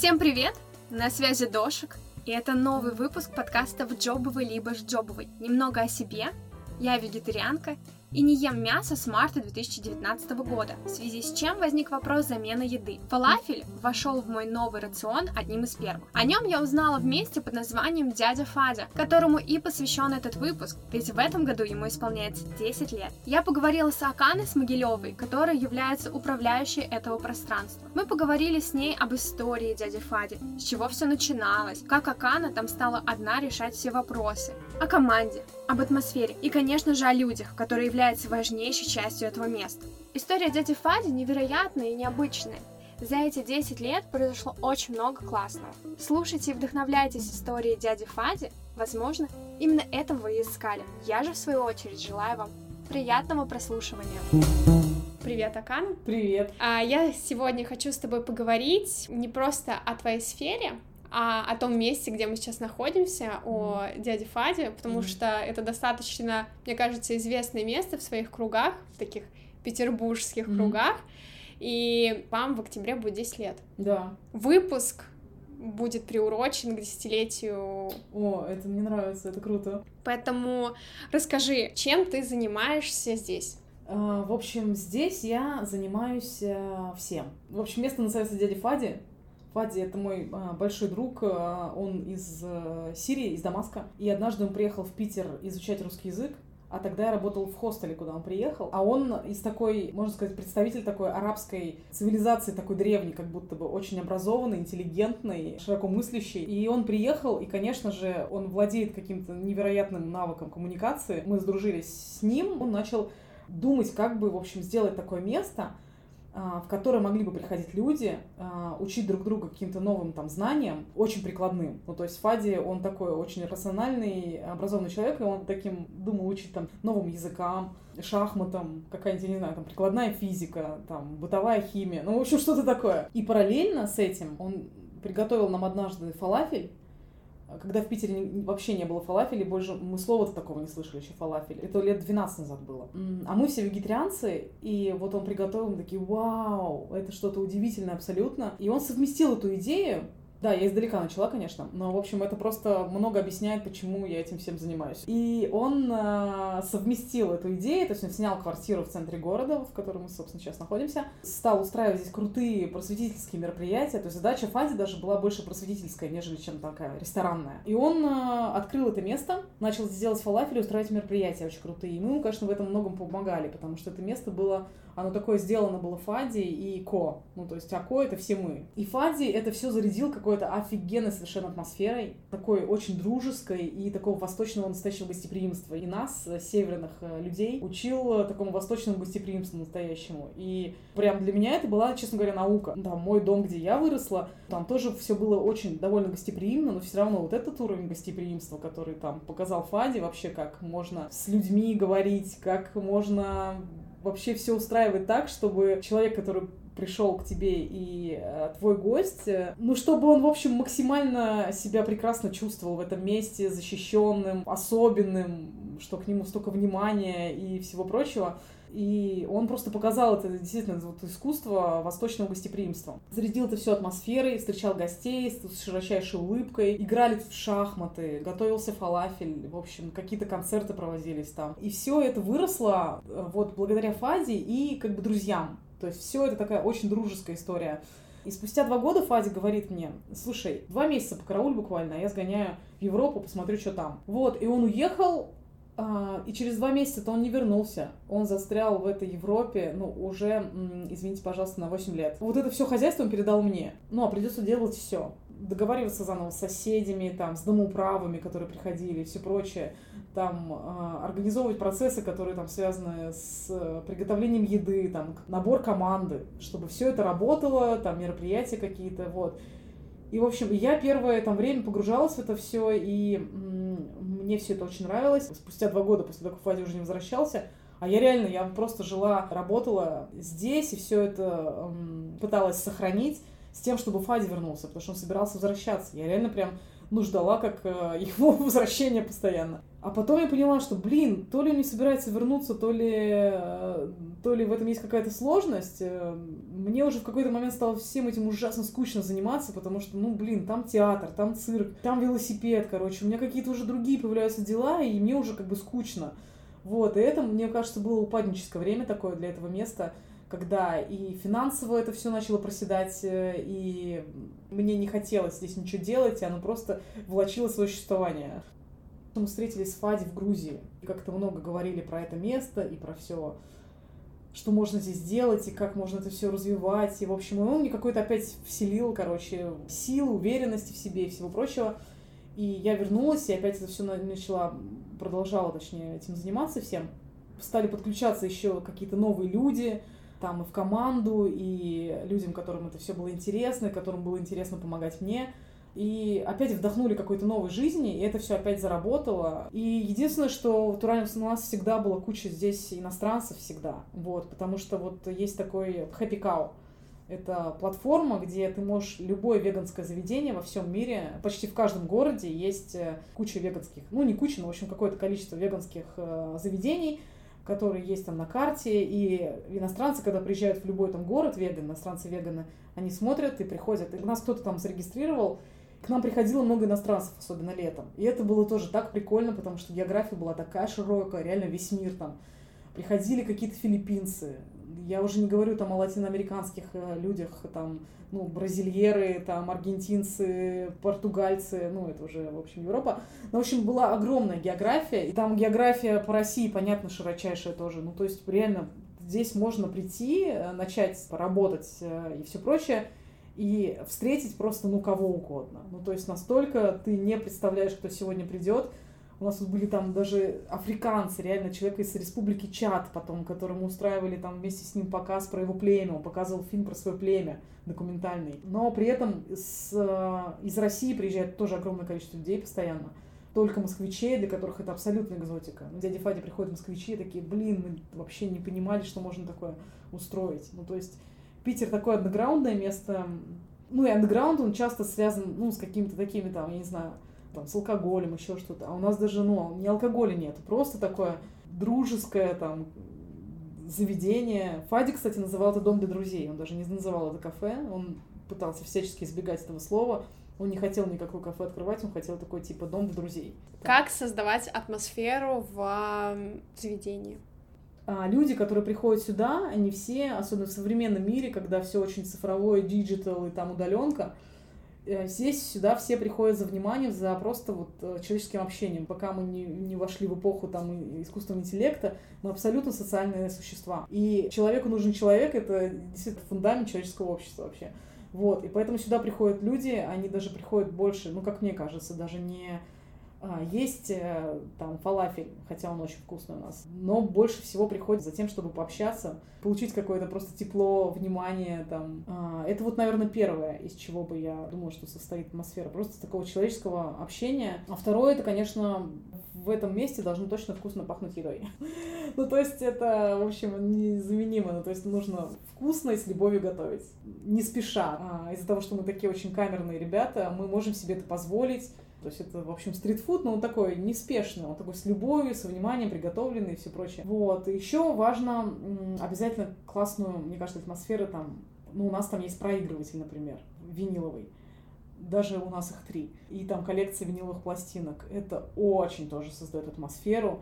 Всем привет! На связи Дошик, и это новый выпуск подкаста «В джобовый либо ж джобовый». Немного о себе. Я вегетарианка и не ем мясо с марта 2019 года, в связи с чем возник вопрос замены еды. Фалафель вошел в мой новый рацион одним из первых. О нем я узнала вместе под названием «Дядя Фадя», которому и посвящен этот выпуск, ведь в этом году ему исполняется 10 лет. Я поговорила с Аканой Смогилевой, которая является управляющей этого пространства. Мы поговорили с ней об истории дяди Фади, с чего все начиналось, как Акана там стала одна решать все вопросы, о команде, об атмосфере и, конечно же, о людях, которые являются важнейшей частью этого места. История дяди Фади невероятная и необычная. За эти 10 лет произошло очень много классного. Слушайте и вдохновляйтесь историей дяди Фади. Возможно, именно этого вы и искали. Я же, в свою очередь, желаю вам приятного прослушивания. Привет, Акана. Привет. А я сегодня хочу с тобой поговорить не просто о твоей сфере, а о том месте, где мы сейчас находимся, о дяде Фаде, потому mm-hmm. что это достаточно, мне кажется, известное место в своих кругах, в таких петербургских mm-hmm. кругах, и вам в октябре будет 10 лет. Да. Выпуск будет приурочен к десятилетию. О, это мне нравится, это круто. Поэтому расскажи, чем ты занимаешься здесь? А, в общем, здесь я занимаюсь э, всем. В общем, место называется дяди Фади. Фади — это мой а, большой друг, а, он из а, Сирии, из Дамаска. И однажды он приехал в Питер изучать русский язык, а тогда я работала в хостеле, куда он приехал. А он из такой, можно сказать, представитель такой арабской цивилизации, такой древней, как будто бы очень образованный, интеллигентный, широко мыслящий. И он приехал, и, конечно же, он владеет каким-то невероятным навыком коммуникации. Мы сдружились с ним, он начал думать, как бы, в общем, сделать такое место, в которое могли бы приходить люди, а, учить друг друга каким-то новым там знаниям, очень прикладным. Ну, то есть Фади, он такой очень рациональный, образованный человек, и он таким думал учить там новым языкам, шахматам, какая-нибудь, не знаю, там прикладная физика, там бытовая химия, ну, в общем, что-то такое. И параллельно с этим он приготовил нам однажды фалафель, когда в Питере вообще не было фалафелей, больше мы слова-то такого не слышали еще фалафель. Это лет 12 назад было. А мы все вегетарианцы, и вот он приготовил, мы такие, вау, это что-то удивительное абсолютно. И он совместил эту идею да, я издалека начала, конечно, но, в общем, это просто много объясняет, почему я этим всем занимаюсь. И он э, совместил эту идею, то есть он снял квартиру в центре города, в котором мы, собственно, сейчас находимся, стал устраивать здесь крутые просветительские мероприятия, то есть задача Фази даже была больше просветительская, нежели чем такая ресторанная. И он э, открыл это место, начал здесь делать фалафель и устраивать мероприятия очень крутые. И мы ему, конечно, в этом многом помогали, потому что это место было оно такое сделано было Фади и Ко. Ну, то есть, а Ко — это все мы. И Фади это все зарядил какой-то офигенной совершенно атмосферой, такой очень дружеской и такого восточного настоящего гостеприимства. И нас, э, северных э, людей, учил э, такому восточному гостеприимству настоящему. И прям для меня это была, честно говоря, наука. Там мой дом, где я выросла, там тоже все было очень довольно гостеприимно, но все равно вот этот уровень гостеприимства, который там показал Фади, вообще как можно с людьми говорить, как можно вообще все устраивать так, чтобы человек, который пришел к тебе и э, твой гость, э, ну, чтобы он, в общем, максимально себя прекрасно чувствовал в этом месте, защищенным, особенным, что к нему столько внимания и всего прочего. И он просто показал это действительно вот искусство восточного гостеприимства. Зарядил это все атмосферой, встречал гостей с широчайшей улыбкой, играли в шахматы, готовился фалафель, в общем, какие-то концерты проводились там. И все это выросло э, вот благодаря Фазе и как бы друзьям. То есть все это такая очень дружеская история. И спустя два года Фади говорит мне, слушай, два месяца по карауль буквально, а я сгоняю в Европу, посмотрю, что там. Вот, и он уехал, и через два месяца-то он не вернулся. Он застрял в этой Европе, ну, уже, извините, пожалуйста, на 8 лет. Вот это все хозяйство он передал мне. Ну, а придется делать все. Договариваться заново с соседями, там, с домоуправами, которые приходили все прочее. Там, э, организовывать процессы, которые там связаны с э, приготовлением еды, там, набор команды, чтобы все это работало, там, мероприятия какие-то, вот. И, в общем, я первое там время погружалась в это все, и мне все это очень нравилось. Спустя два года после того, как Фадя уже не возвращался, а я реально, я просто жила, работала здесь и все это эм, пыталась сохранить с тем, чтобы Фади вернулся, потому что он собирался возвращаться. Я реально прям ну, ждала как э, его возвращения постоянно. А потом я поняла, что, блин, то ли он не собирается вернуться, то ли, э, то ли в этом есть какая-то сложность. Э, мне уже в какой-то момент стало всем этим ужасно скучно заниматься, потому что, ну, блин, там театр, там цирк, там велосипед, короче. У меня какие-то уже другие появляются дела, и мне уже как бы скучно. Вот, и это, мне кажется, было упадническое время такое для этого места, когда и финансово это все начало проседать, э, и мне не хотелось здесь ничего делать, и оно просто влачило свое существование. Мы встретились с Фади в Грузии, и как-то много говорили про это место и про все, что можно здесь делать, и как можно это все развивать. И, в общем, он мне какой-то опять вселил, короче, силу, уверенности в себе и всего прочего. И я вернулась, и опять это все начала, продолжала, точнее, этим заниматься всем. Стали подключаться еще какие-то новые люди, там и в команду, и людям, которым это все было интересно, которым было интересно помогать мне. И опять вдохнули какой-то новой жизни, и это все опять заработало. И единственное, что в Туране у нас всегда была куча здесь иностранцев всегда, вот, потому что вот есть такой Happy Cow, это платформа, где ты можешь любое веганское заведение во всем мире, почти в каждом городе есть э, куча веганских, ну не куча, но в общем какое-то количество веганских э, заведений, которые есть там на карте, и иностранцы, когда приезжают в любой там город веган, иностранцы веганы, они смотрят и приходят. И нас кто-то там зарегистрировал, к нам приходило много иностранцев, особенно летом. И это было тоже так прикольно, потому что география была такая широкая, реально весь мир там. Приходили какие-то филиппинцы. Я уже не говорю там о латиноамериканских э, людях, там, ну, бразильеры, там, аргентинцы, португальцы, ну, это уже, в общем, Европа. Но, в общем, была огромная география, и там география по России, понятно, широчайшая тоже. Ну, то есть, реально, здесь можно прийти, э, начать работать э, и все прочее, и встретить просто, ну, кого угодно. Ну, то есть настолько ты не представляешь, кто сегодня придет. У нас тут были там даже африканцы, реально человек из республики Чад потом, которому устраивали там вместе с ним показ про его племя. Он показывал фильм про свое племя документальный. Но при этом с, э, из России приезжает тоже огромное количество людей постоянно. Только москвичей, для которых это абсолютная экзотика. Ну, дядя Фади приходят москвичи, такие, блин, мы вообще не понимали, что можно такое устроить. Ну, то есть Питер такое андеграундное место. Ну и андеграунд, он часто связан, ну, с какими-то такими там, я не знаю, там, с алкоголем, еще что-то. А у нас даже, ну, не алкоголя нет, просто такое дружеское, там, заведение. Фади, кстати, называл это дом для друзей. Он даже не называл это кафе. Он пытался всячески избегать этого слова. Он не хотел никакое кафе открывать, он хотел такой типа дом для друзей. Как создавать атмосферу в заведении? А люди, которые приходят сюда, они все, особенно в современном мире, когда все очень цифровое, digital и там удаленка, здесь сюда все приходят за вниманием, за просто вот э, человеческим общением. Пока мы не, не вошли в эпоху там искусственного интеллекта, мы абсолютно социальные существа. И человеку нужен человек, это действительно фундамент человеческого общества вообще. Вот, и поэтому сюда приходят люди, они даже приходят больше, ну, как мне кажется, даже не а, есть э, там фалафель, хотя он очень вкусный у нас, но больше всего приходит за тем, чтобы пообщаться, получить какое-то просто тепло, внимание там. А, это вот, наверное, первое, из чего бы я думала, что состоит атмосфера, просто такого человеческого общения. А второе, это, конечно, в этом месте должно точно вкусно пахнуть едой. ну, то есть это, в общем, незаменимо. Ну, то есть нужно вкусно и с любовью готовить. Не спеша. А, из-за того, что мы такие очень камерные ребята, мы можем себе это позволить то есть это, в общем, стритфуд, но он такой неспешный, он такой с любовью, со вниманием, приготовленный и все прочее. Вот. Еще важно обязательно классную, мне кажется, атмосферу там, ну, у нас там есть проигрыватель, например, виниловый. Даже у нас их три. И там коллекция виниловых пластинок. Это очень тоже создает атмосферу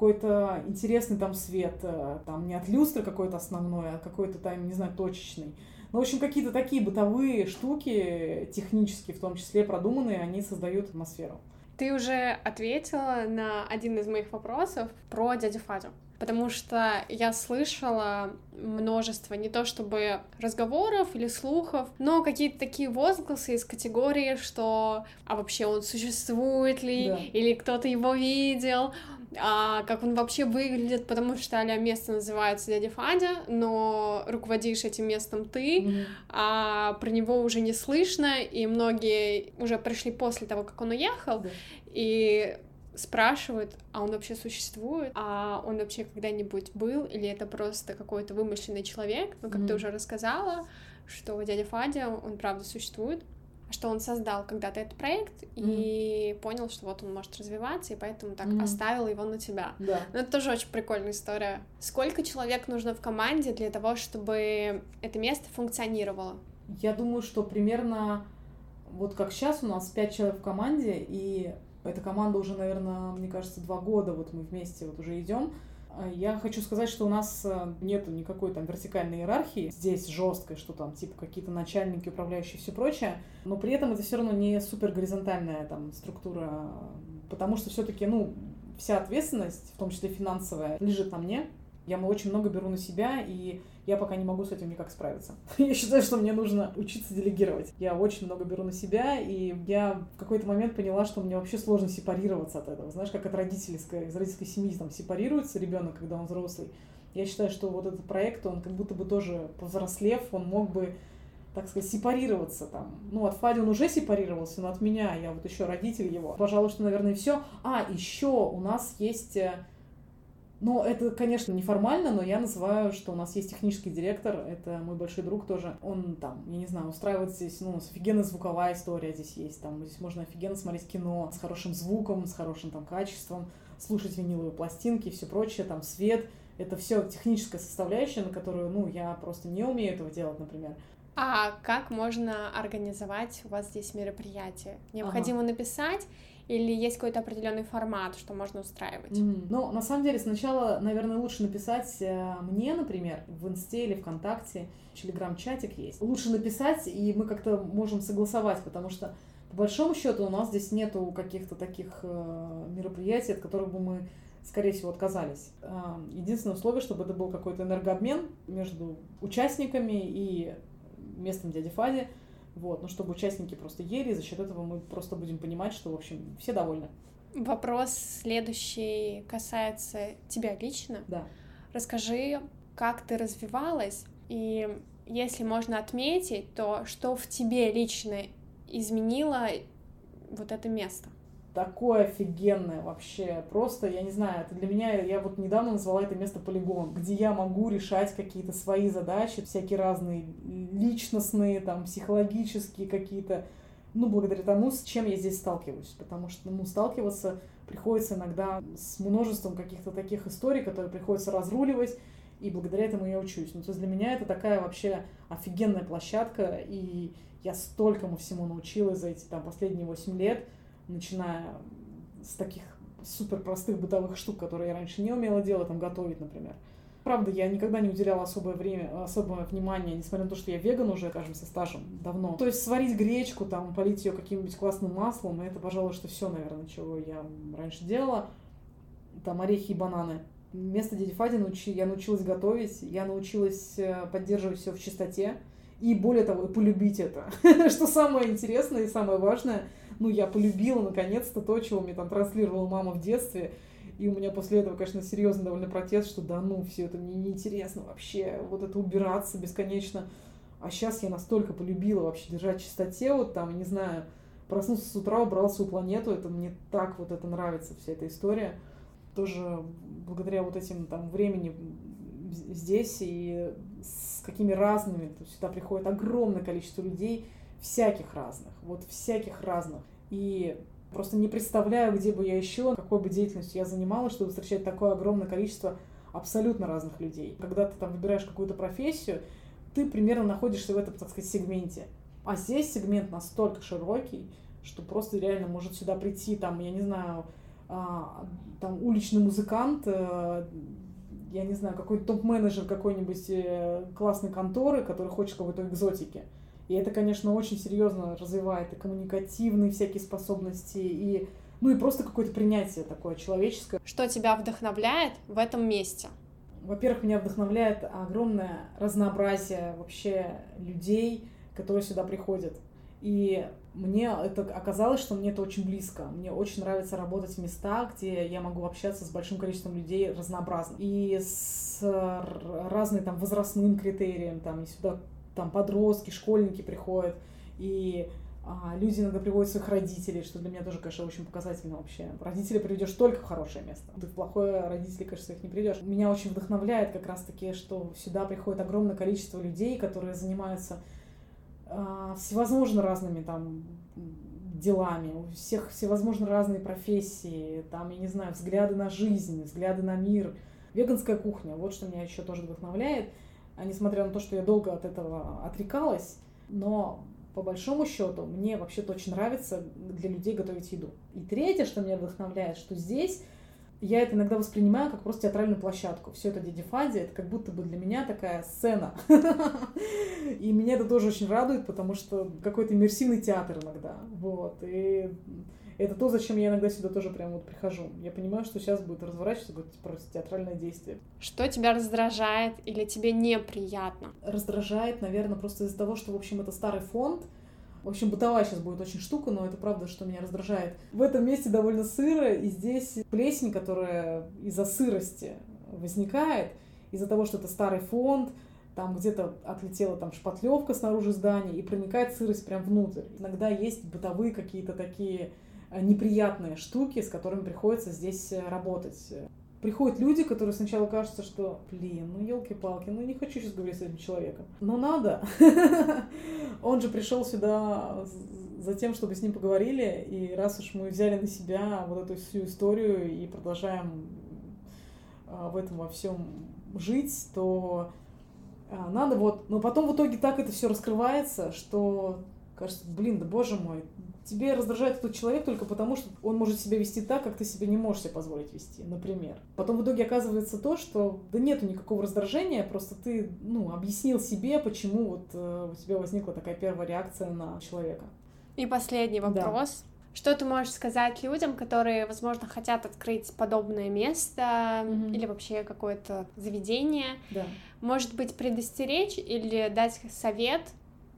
какой-то интересный там свет, э, там не от люстры какой-то основной, а какой-то там, не знаю, точечный. Ну, в общем, какие-то такие бытовые штуки, технические в том числе продуманные, они создают атмосферу. Ты уже ответила на один из моих вопросов про дядю Фадю. Потому что я слышала множество не то чтобы разговоров или слухов, но какие-то такие возгласы из категории, что а вообще он существует ли, да. или кто-то его видел, а, как он вообще выглядит, потому что а место называется дядя Фадя, но руководишь этим местом ты, mm-hmm. а про него уже не слышно, и многие уже пришли после того, как он уехал, yeah. и спрашивают, а он вообще существует, а он вообще когда-нибудь был, или это просто какой-то вымышленный человек, ну, как mm-hmm. ты уже рассказала, что дядя Фадя, он правда существует, что он создал когда-то этот проект mm-hmm. и понял, что вот он может развиваться, и поэтому так mm-hmm. оставил его на тебя. Да. Но это тоже очень прикольная история. Сколько человек нужно в команде для того, чтобы это место функционировало? Я думаю, что примерно вот как сейчас у нас пять человек в команде, и эта команда уже, наверное, мне кажется, два года вот мы вместе вот уже идем. А я хочу сказать, что у нас э, нет никакой там вертикальной иерархии здесь жесткой, что там типа какие-то начальники, управляющие все прочее, но при этом это все равно не супер горизонтальная там структура, потому что все-таки, ну, вся ответственность, в том числе финансовая, лежит на мне. Я очень много беру на себя, и я пока не могу с этим никак справиться. я считаю, что мне нужно учиться делегировать. Я очень много беру на себя, и я в какой-то момент поняла, что мне вообще сложно сепарироваться от этого. Знаешь, как от родительской, из родительской семьи там сепарируется ребенок, когда он взрослый. Я считаю, что вот этот проект, он как будто бы тоже повзрослев, он мог бы так сказать, сепарироваться там. Ну, от Фади он уже сепарировался, но от меня, я вот еще родитель его. Пожалуй, что, наверное, все. А, еще у нас есть э, но это, конечно, неформально, но я называю, что у нас есть технический директор, это мой большой друг тоже. Он там, я не знаю, устраивает здесь, ну, у нас офигенная звуковая история здесь есть, там здесь можно офигенно смотреть кино с хорошим звуком, с хорошим там качеством, слушать виниловые пластинки и все прочее, там свет. Это все техническая составляющая, на которую, ну, я просто не умею этого делать, например. А как можно организовать у вас здесь мероприятие? Необходимо ага. написать или есть какой-то определенный формат, что можно устраивать? Mm-hmm. Ну, на самом деле, сначала, наверное, лучше написать э, мне, например, в Инсте или ВКонтакте, Телеграм-чатик есть. Лучше написать, и мы как-то можем согласовать, потому что по большому счету у нас здесь нету каких-то таких э, мероприятий, от которых бы мы скорее всего, отказались. Э, единственное условие, чтобы это был какой-то энергообмен между участниками и местом дяди Фади, вот, ну, чтобы участники просто ели, и за счет этого мы просто будем понимать, что, в общем, все довольны. Вопрос следующий касается тебя лично. Да. Расскажи, как ты развивалась, и если можно отметить, то что в тебе лично изменило вот это место? Такое офигенное вообще. Просто, я не знаю, это для меня, я вот недавно назвала это место полигон, где я могу решать какие-то свои задачи, всякие разные личностные, там, психологические какие-то, ну, благодаря тому, с чем я здесь сталкиваюсь. Потому что, ну, сталкиваться приходится иногда с множеством каких-то таких историй, которые приходится разруливать, и благодаря этому я учусь. Ну, то есть для меня это такая вообще офигенная площадка, и я столькому всему научилась за эти там последние 8 лет, начиная с таких супер простых бытовых штук, которые я раньше не умела делать, там готовить, например. Правда, я никогда не уделяла особое время, особое внимание, несмотря на то, что я веган уже, скажем, со стажем давно. То есть сварить гречку, там, полить ее каким-нибудь классным маслом, это, пожалуй, что все, наверное, чего я раньше делала. Там орехи и бананы. Вместо дяди Фади я научилась готовить, я научилась э, поддерживать все в чистоте. И более того, полюбить это. что самое интересное и самое важное – ну, я полюбила наконец-то то, чего мне там транслировала мама в детстве. И у меня после этого, конечно, серьезный довольно протест, что да ну, все это мне неинтересно вообще, вот это убираться бесконечно. А сейчас я настолько полюбила вообще держать чистоте, вот там, не знаю, проснулся с утра, убрал свою планету, это мне так вот это нравится, вся эта история. Тоже благодаря вот этим там времени здесь и с какими разными, то сюда приходит огромное количество людей, всяких разных, вот всяких разных. И просто не представляю, где бы я еще, какой бы деятельностью я занималась, чтобы встречать такое огромное количество абсолютно разных людей. Когда ты там выбираешь какую-то профессию, ты примерно находишься в этом, так сказать, сегменте. А здесь сегмент настолько широкий, что просто реально может сюда прийти, там, я не знаю, а, там уличный музыкант, э, я не знаю, какой-то топ-менеджер какой-нибудь э, классной конторы, который хочет какой-то экзотики. И это, конечно, очень серьезно развивает и коммуникативные всякие способности, и ну и просто какое-то принятие такое человеческое. Что тебя вдохновляет в этом месте? Во-первых, меня вдохновляет огромное разнообразие вообще людей, которые сюда приходят. И мне это оказалось, что мне это очень близко. Мне очень нравится работать в местах, где я могу общаться с большим количеством людей разнообразно. И с разным там возрастным критерием, там, и сюда там подростки, школьники приходят, и а, люди иногда приводят своих родителей, что для меня тоже, конечно, очень показательно вообще. Родители приведешь только в хорошее место. Ты в плохое родителей, конечно, своих не придешь. Меня очень вдохновляет как раз-таки, что сюда приходит огромное количество людей, которые занимаются э, всевозможно разными там делами, у всех всевозможно разные профессии, там, я не знаю, взгляды на жизнь, взгляды на мир. Веганская кухня, вот что меня еще тоже вдохновляет. А несмотря на то, что я долго от этого отрекалась, но по большому счету мне вообще-то очень нравится для людей готовить еду. И третье, что меня вдохновляет, что здесь я это иногда воспринимаю как просто театральную площадку. Все это Дяди это как будто бы для меня такая сцена. И меня это тоже очень радует, потому что какой-то иммерсивный театр иногда. Вот. И это то, зачем я иногда сюда тоже прям вот прихожу. Я понимаю, что сейчас будет разворачиваться будет просто театральное действие. Что тебя раздражает или тебе неприятно? Раздражает, наверное, просто из-за того, что, в общем, это старый фонд, в общем, бытовая сейчас будет очень штука, но это правда, что меня раздражает. В этом месте довольно сыро, и здесь плесень, которая из-за сырости возникает, из-за того, что это старый фонд, там где-то отлетела там шпатлевка снаружи здания, и проникает сырость прям внутрь. Иногда есть бытовые какие-то такие неприятные штуки, с которыми приходится здесь э, работать приходят люди, которые сначала кажется, что, блин, ну елки-палки, ну не хочу сейчас говорить с этим человеком. Но надо. Он же пришел сюда за тем, чтобы с ним поговорили, и раз уж мы взяли на себя вот эту всю историю и продолжаем а, в этом во всем жить, то а, надо вот... Но потом в итоге так это все раскрывается, что кажется, блин, да боже мой, тебе раздражает этот человек только потому, что он может себя вести так, как ты себе не можешь себе позволить вести, например. Потом в итоге оказывается то, что да нету никакого раздражения, просто ты, ну, объяснил себе, почему вот э, у тебя возникла такая первая реакция на человека. И последний вопрос. Да. Что ты можешь сказать людям, которые, возможно, хотят открыть подобное место mm-hmm. или вообще какое-то заведение? Да. Может быть, предостеречь или дать совет,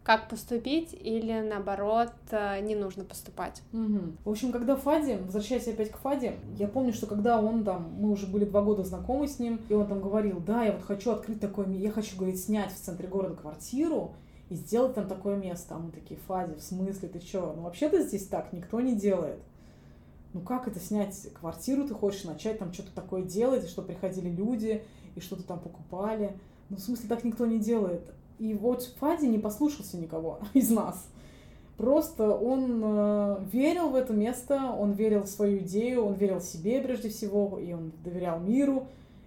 как поступить или наоборот э, не нужно поступать. Угу. В общем, когда Фади, возвращаясь опять к Фаде, я помню, что когда он там, мы уже были два года знакомы с ним, и он там говорил, да, я вот хочу открыть такое, я хочу, говорит, снять в центре города квартиру и сделать там такое место. А мы такие, Фади, в смысле, ты чё? Ну вообще-то здесь так никто не делает. Ну как это снять квартиру ты хочешь, начать там что-то такое делать, и что приходили люди, и что-то там покупали. Ну в смысле так никто не делает. И вот Фади не послушался никого из нас. Просто он э, верил в это место, он верил в свою идею, он верил себе прежде всего, и он доверял миру.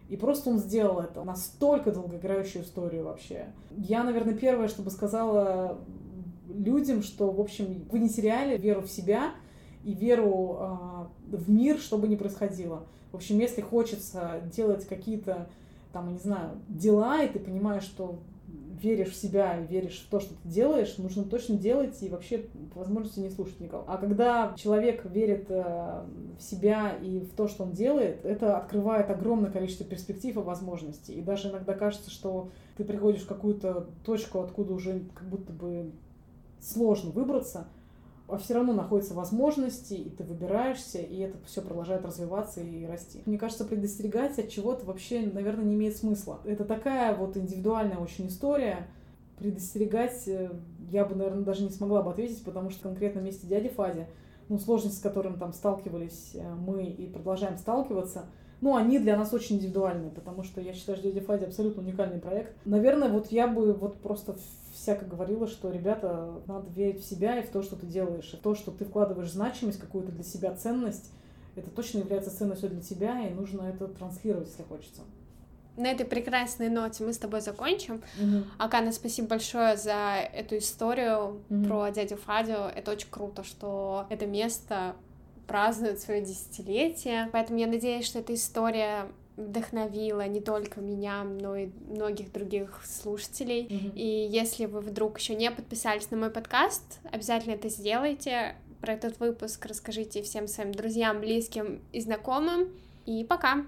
И просто он сделал это. Настолько долгоиграющую историю вообще. Я, наверное, первое, чтобы сказала людям, что, в общем, вы не теряли веру в себя и веру э, в мир, что бы ни происходило. В общем, если хочется делать какие-то, там, не знаю, дела, и ты понимаешь, что веришь в себя и веришь в то, что ты делаешь, нужно точно делать и вообще по возможности не слушать никого. А когда человек верит э, в себя и в то, что он делает, это открывает огромное количество перспектив и возможностей. И даже иногда кажется, что ты приходишь в какую-то точку, откуда уже как будто бы сложно выбраться, а все равно находятся возможности, и ты выбираешься, и это все продолжает развиваться и расти. Мне кажется, предостерегать от чего-то вообще, наверное, не имеет смысла. Это такая вот индивидуальная очень история. Предостерегать э, я бы, наверное, даже не смогла бы ответить, потому что конкретно в месте дяди Фади, ну, сложности, с которыми там сталкивались э, мы и продолжаем сталкиваться, ну, они для нас очень индивидуальные, потому что я считаю, что дядя Фади абсолютно уникальный проект. Наверное, вот я бы вот просто всяко говорила, что, ребята, надо верить в себя и в то, что ты делаешь, и в то, что ты вкладываешь значимость, какую-то для себя ценность, это точно является ценностью для тебя, и нужно это транслировать, если хочется. На этой прекрасной ноте мы с тобой закончим. Угу. Акана, спасибо большое за эту историю угу. про дядю Фадю. Это очень круто, что это место празднует свое десятилетие. Поэтому я надеюсь, что эта история вдохновила не только меня, но и многих других слушателей. Mm-hmm. И если вы вдруг еще не подписались на мой подкаст, обязательно это сделайте. Про этот выпуск расскажите всем своим друзьям, близким и знакомым. И пока!